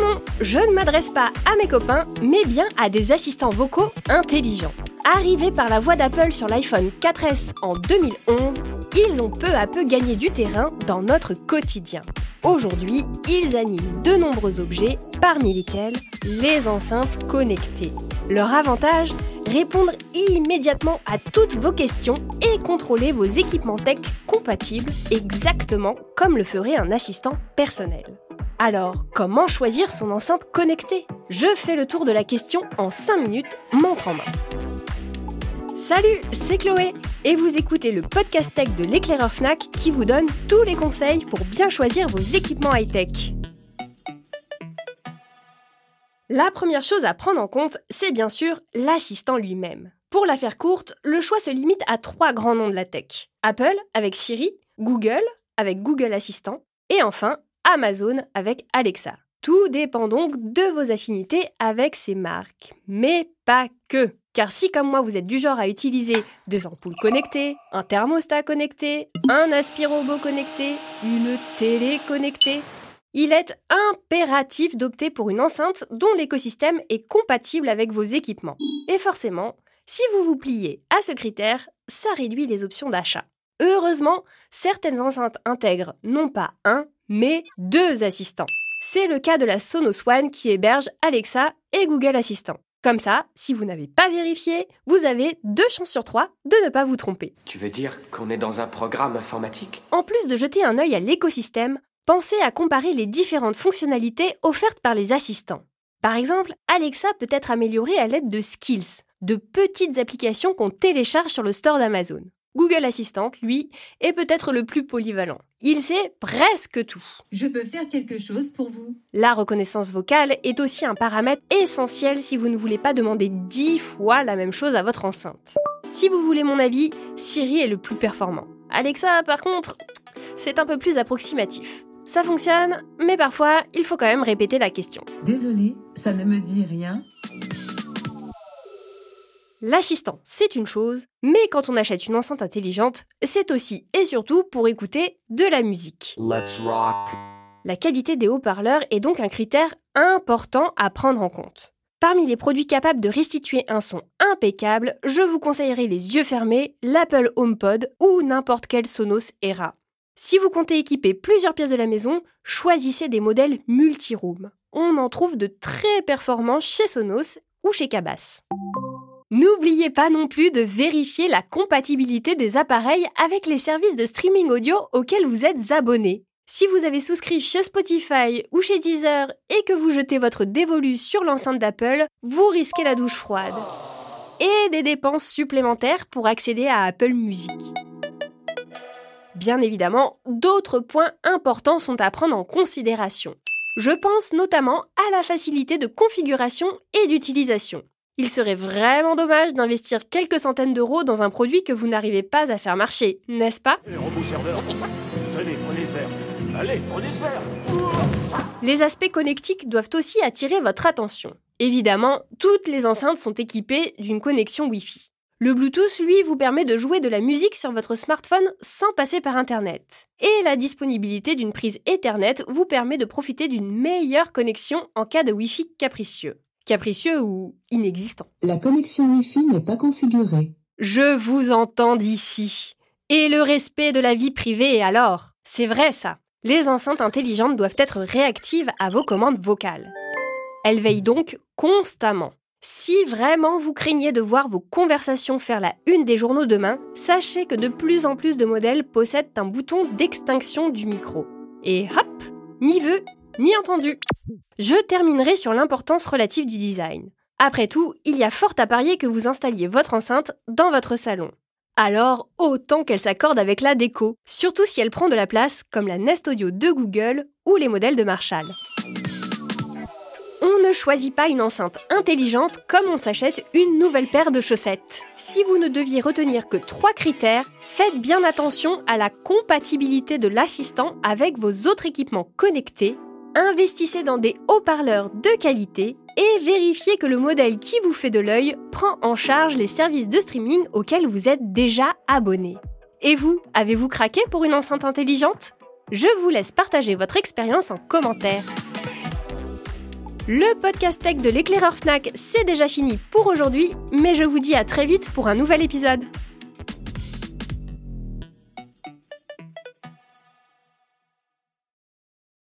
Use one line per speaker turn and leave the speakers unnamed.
non, je ne m'adresse pas à mes copains, mais bien à des assistants vocaux intelligents. Arrivés par la voix d'Apple sur l'iPhone 4S en 2011, ils ont peu à peu gagné du terrain dans notre quotidien. Aujourd'hui, ils animent de nombreux objets, parmi lesquels les enceintes connectées. Leur avantage Répondre immédiatement à toutes vos questions et contrôler vos équipements tech compatibles exactement comme le ferait un assistant personnel. Alors, comment choisir son enceinte connectée? Je fais le tour de la question en 5 minutes, montre en main. Salut, c'est Chloé et vous écoutez le podcast tech de l'éclaireur Fnac qui vous donne tous les conseils pour bien choisir vos équipements high-tech. La première chose à prendre en compte, c'est bien sûr l'assistant lui-même. Pour la faire courte, le choix se limite à trois grands noms de la tech. Apple avec Siri, Google avec Google Assistant et enfin Amazon avec Alexa. Tout dépend donc de vos affinités avec ces marques, mais pas que. Car si comme moi vous êtes du genre à utiliser des ampoules connectées, un thermostat connecté, un aspirobot connecté, une télé connectée, il est impératif d'opter pour une enceinte dont l'écosystème est compatible avec vos équipements. Et forcément, si vous vous pliez à ce critère, ça réduit les options d'achat. Heureusement, certaines enceintes intègrent non pas un, mais deux assistants. C'est le cas de la Sonos One qui héberge Alexa et Google Assistant. Comme ça, si vous n'avez pas vérifié, vous avez deux chances sur trois de ne pas vous tromper.
Tu veux dire qu'on est dans un programme informatique?
En plus de jeter un œil à l'écosystème, pensez à comparer les différentes fonctionnalités offertes par les assistants. Par exemple, Alexa peut être améliorée à l'aide de skills, de petites applications qu'on télécharge sur le store d'Amazon. Google Assistant, lui, est peut-être le plus polyvalent. Il sait presque tout.
Je peux faire quelque chose pour vous.
La reconnaissance vocale est aussi un paramètre essentiel si vous ne voulez pas demander dix fois la même chose à votre enceinte. Si vous voulez mon avis, Siri est le plus performant. Alexa, par contre, c'est un peu plus approximatif. Ça fonctionne, mais parfois, il faut quand même répéter la question.
Désolé, ça ne me dit rien.
L'assistant, c'est une chose, mais quand on achète une enceinte intelligente, c'est aussi et surtout pour écouter de la musique.
Let's rock.
La qualité des haut-parleurs est donc un critère important à prendre en compte. Parmi les produits capables de restituer un son impeccable, je vous conseillerais les yeux fermés, l'Apple HomePod ou n'importe quel Sonos Era. Si vous comptez équiper plusieurs pièces de la maison, choisissez des modèles multi-room. On en trouve de très performants chez Sonos ou chez Cabas. N'oubliez pas non plus de vérifier la compatibilité des appareils avec les services de streaming audio auxquels vous êtes abonné. Si vous avez souscrit chez Spotify ou chez Deezer et que vous jetez votre dévolu sur l'enceinte d'Apple, vous risquez la douche froide. Et des dépenses supplémentaires pour accéder à Apple Music. Bien évidemment, d'autres points importants sont à prendre en considération. Je pense notamment à la facilité de configuration et d'utilisation. Il serait vraiment dommage d'investir quelques centaines d'euros dans un produit que vous n'arrivez pas à faire marcher, n'est-ce pas? Les aspects connectiques doivent aussi attirer votre attention. Évidemment, toutes les enceintes sont équipées d'une connexion Wi-Fi. Le Bluetooth, lui, vous permet de jouer de la musique sur votre smartphone sans passer par Internet. Et la disponibilité d'une prise Ethernet vous permet de profiter d'une meilleure connexion en cas de Wi-Fi capricieux capricieux ou inexistant.
La connexion Wi-Fi n'est pas configurée.
Je vous entends d'ici. Et le respect de la vie privée alors C'est vrai ça. Les enceintes intelligentes doivent être réactives à vos commandes vocales. Elles veillent donc constamment. Si vraiment vous craignez de voir vos conversations faire la une des journaux demain, sachez que de plus en plus de modèles possèdent un bouton d'extinction du micro. Et hop, ni vu ni entendu. Je terminerai sur l'importance relative du design. Après tout, il y a fort à parier que vous installiez votre enceinte dans votre salon. Alors, autant qu'elle s'accorde avec la déco, surtout si elle prend de la place comme la Nest Audio de Google ou les modèles de Marshall. On ne choisit pas une enceinte intelligente comme on s'achète une nouvelle paire de chaussettes. Si vous ne deviez retenir que trois critères, faites bien attention à la compatibilité de l'assistant avec vos autres équipements connectés investissez dans des haut-parleurs de qualité et vérifiez que le modèle qui vous fait de l'œil prend en charge les services de streaming auxquels vous êtes déjà abonné. Et vous, avez-vous craqué pour une enceinte intelligente? Je vous laisse partager votre expérience en commentaire. Le podcast tech de l'éclaireur Fnac, c'est déjà fini pour aujourd'hui, mais je vous dis à très vite pour un nouvel épisode.